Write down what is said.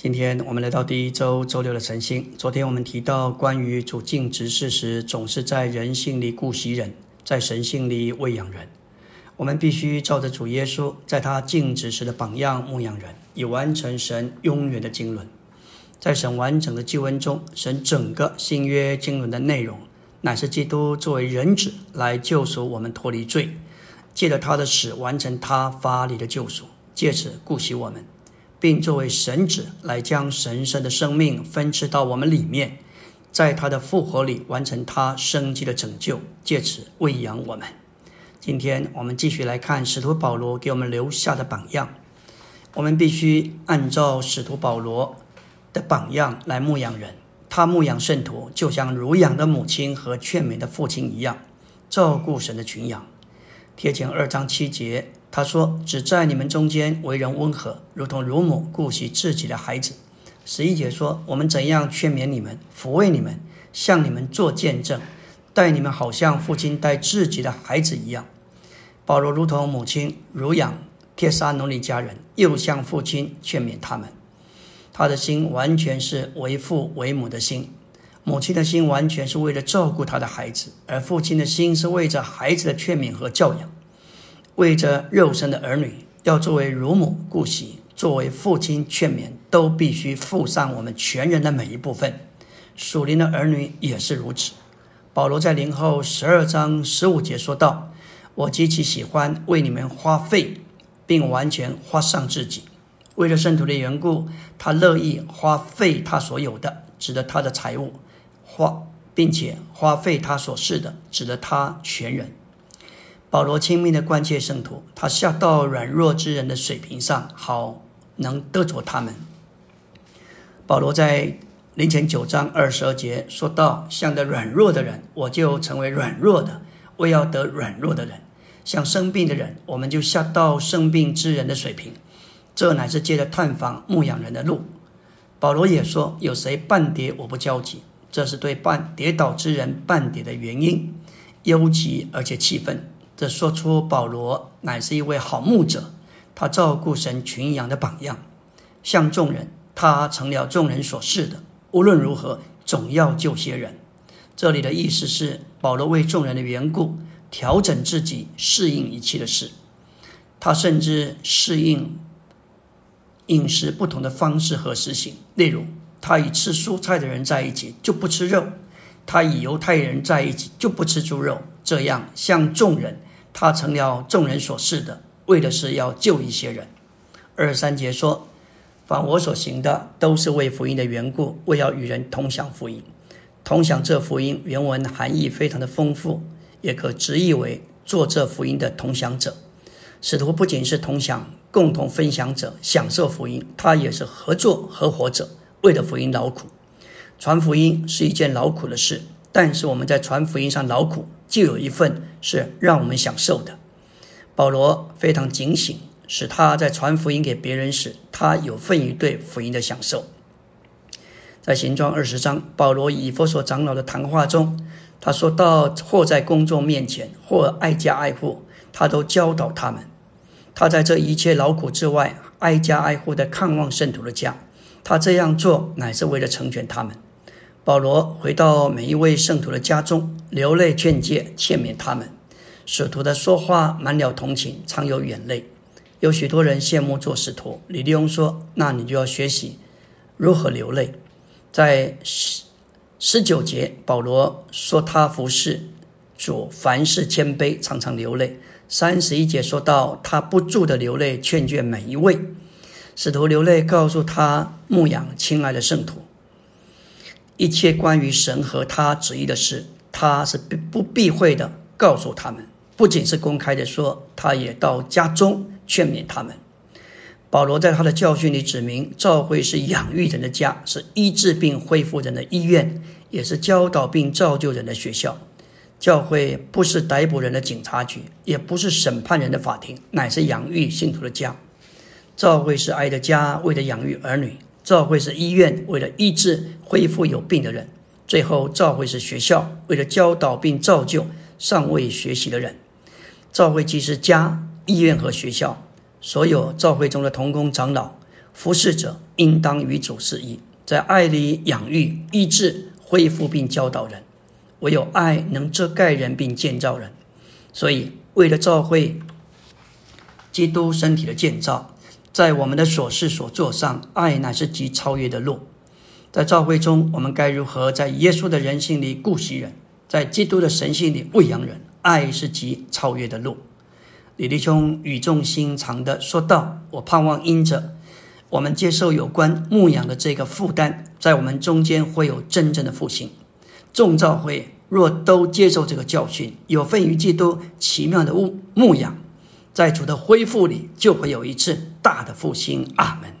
今天我们来到第一周周六的晨星。昨天我们提到，关于主尽职事时，总是在人性里顾惜人，在神性里喂养人。我们必须照着主耶稣在他尽职时的榜样牧养人，以完成神永远的经纶。在神完整的救恩中，神整个新约经纶的内容，乃是基督作为人子来救赎我们脱离罪，借着他的死完成他发力的救赎，借此顾惜我们。并作为神子来将神圣的生命分赐到我们里面，在他的复活里完成他生机的拯救，借此喂养我们。今天我们继续来看使徒保罗给我们留下的榜样。我们必须按照使徒保罗的榜样来牧养人。他牧养圣徒，就像乳养的母亲和劝勉的父亲一样，照顾神的群羊。贴前二章七节。他说：“只在你们中间为人温和，如同乳母顾惜自己的孩子。”十一节说：“我们怎样劝勉你们、抚慰你们，向你们做见证，待你们好像父亲待自己的孩子一样。”保罗如同母亲乳养帖撒罗尼家人，又像父亲劝勉他们。他的心完全是为父为母的心，母亲的心完全是为了照顾他的孩子，而父亲的心是为着孩子的劝勉和教养。为着肉身的儿女，要作为乳母顾惜，作为父亲劝勉，都必须付上我们全人的每一部分。属灵的儿女也是如此。保罗在灵后十二章十五节说道：“我极其喜欢为你们花费，并完全花上自己。为了圣徒的缘故，他乐意花费他所有的，指的他的财物，花，并且花费他所是的，指的他全人。”保罗亲密的关切圣徒，他下到软弱之人的水平上，好能得着他们。保罗在零前九章二十二节说到：“像得软弱的人，我就成为软弱的；为要得软弱的人，像生病的人，我们就下到生病之人的水平。这乃是借着探访牧养人的路。”保罗也说：“有谁半跌，我不焦急。”这是对半跌倒之人半跌的原因，忧急而且气愤。这说出保罗乃是一位好牧者，他照顾神群羊的榜样，向众人，他成了众人所示的。无论如何，总要救些人。这里的意思是，保罗为众人的缘故，调整自己，适应一切的事。他甚至适应饮食不同的方式和实行。例如，他与吃蔬菜的人在一起就不吃肉；他与犹太人在一起就不吃猪肉。这样向众人。他成了众人所示的，为的是要救一些人。二十三节说：“凡我所行的，都是为福音的缘故，为要与人同享福音。同享这福音，原文含义非常的丰富，也可直译为做这福音的同享者。使徒不仅是同享、共同分享者，享受福音，他也是合作合伙者，为了福音劳苦。传福音是一件劳苦的事，但是我们在传福音上劳苦。”就有一份是让我们享受的。保罗非常警醒，使他在传福音给别人时，他有份于对福音的享受。在行传二十章，保罗以佛所长老的谈话中，他说到：或在公众面前，或挨家挨户，他都教导他们。他在这一切劳苦之外，挨家挨户的看望圣徒的家。他这样做，乃是为了成全他们。保罗回到每一位圣徒的家中，流泪劝诫、劝勉他们。使徒的说话满了同情，常有眼泪。有许多人羡慕做使徒。李立翁说：“那你就要学习如何流泪。”在十十九节，保罗说他服侍主，凡事谦卑，常常流泪。三十一节说到他不住的流泪，劝诫每一位使徒流泪，告诉他牧养亲爱的圣徒。一切关于神和他旨意的事，他是不避讳的告诉他们。不仅是公开的说，他也到家中劝勉他们。保罗在他的教训里指明，教会是养育人的家，是医治并恢复人的医院，也是教导并造就人的学校。教会不是逮捕人的警察局，也不是审判人的法庭，乃是养育信徒的家。教会是爱的家，为了养育儿女。教会是医院，为了医治、恢复有病的人；最后，教会是学校，为了教导并造就尚未学习的人。教会既是家、医院和学校，所有教会中的同工长老、服侍者应当与主是一，在爱里养育、医治、恢复并教导人。唯有爱能遮盖人并建造人。所以，为了教会基督身体的建造，在我们的所事所做上，爱乃是极超越的路。在教会中，我们该如何在耶稣的人性里顾惜人，在基督的神性里喂养人？爱是极超越的路。李弟兄语重心长的说道：“我盼望因着我们接受有关牧养的这个负担，在我们中间会有真正的复兴。众教会若都接受这个教训，有份于基督奇妙的牧牧养，在主的恢复里，就会有一次大的复兴。”阿门。